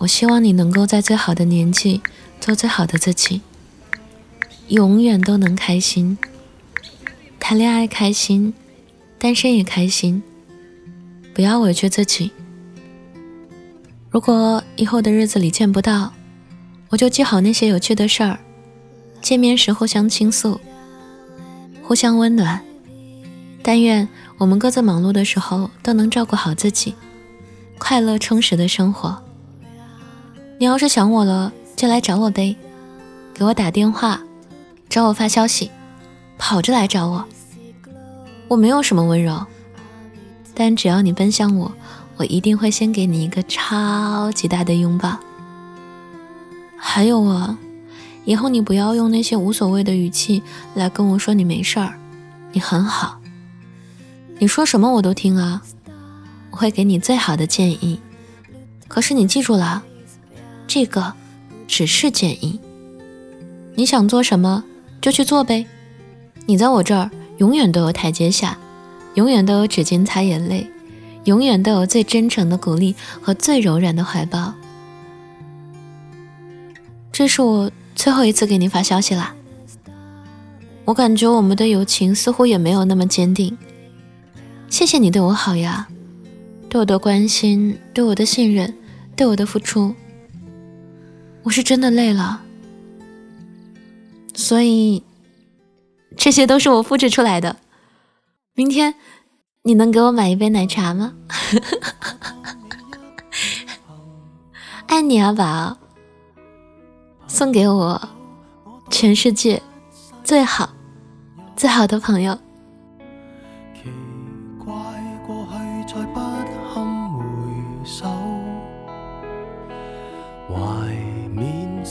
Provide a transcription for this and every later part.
我希望你能够在最好的年纪做最好的自己，永远都能开心。谈恋爱开心，单身也开心，不要委屈自己。如果以后的日子里见不到，我就记好那些有趣的事儿，见面时互相倾诉，互相温暖。但愿我们各自忙碌的时候都能照顾好自己，快乐充实的生活。你要是想我了，就来找我呗，给我打电话，找我发消息，跑着来找我。我没有什么温柔，但只要你奔向我，我一定会先给你一个超级大的拥抱。还有啊，以后你不要用那些无所谓的语气来跟我说你没事儿，你很好。你说什么我都听啊，我会给你最好的建议。可是你记住了，这个只是建议。你想做什么就去做呗。你在我这儿永远都有台阶下，永远都有纸巾擦眼泪，永远都有最真诚的鼓励和最柔软的怀抱。这是我最后一次给你发消息啦。我感觉我们的友情似乎也没有那么坚定。谢谢你对我好呀，对我的关心，对我的信任，对我的付出。我是真的累了，所以这些都是我复制出来的。明天你能给我买一杯奶茶吗？爱你啊，宝！送给我全世界最好最好的朋友。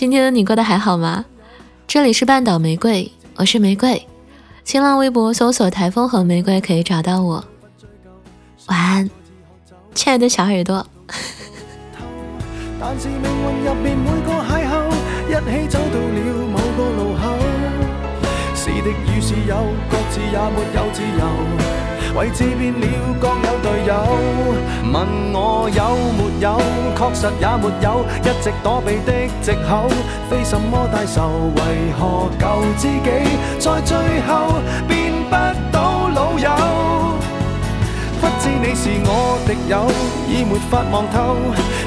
今天你过得还好吗？这里是半岛玫瑰我是玫瑰。新浪微博搜索台风和玫瑰可以找到我。晚安亲爱的小耳朵。但是命运入面每个邂逅一起走到了某个路口。是敌与是友各自也没有自由。位置变了，各有队友。问我有没有，确实也没有，一直躲避的藉口，非什么大仇。为何旧知己在最后变不到老友？不知你是我敌友，已没法望透，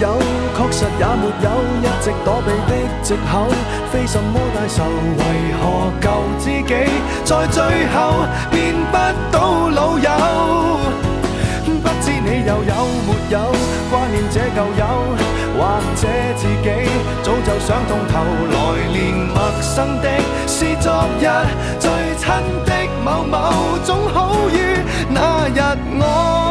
有，确实也没有一直躲避的藉口，非什么大仇，为何旧知己？在最後變不到老友。不知你又有沒有挂念這舊友，或者自己早就想通透，來年陌生的是昨日最親的某某，总好于那日我。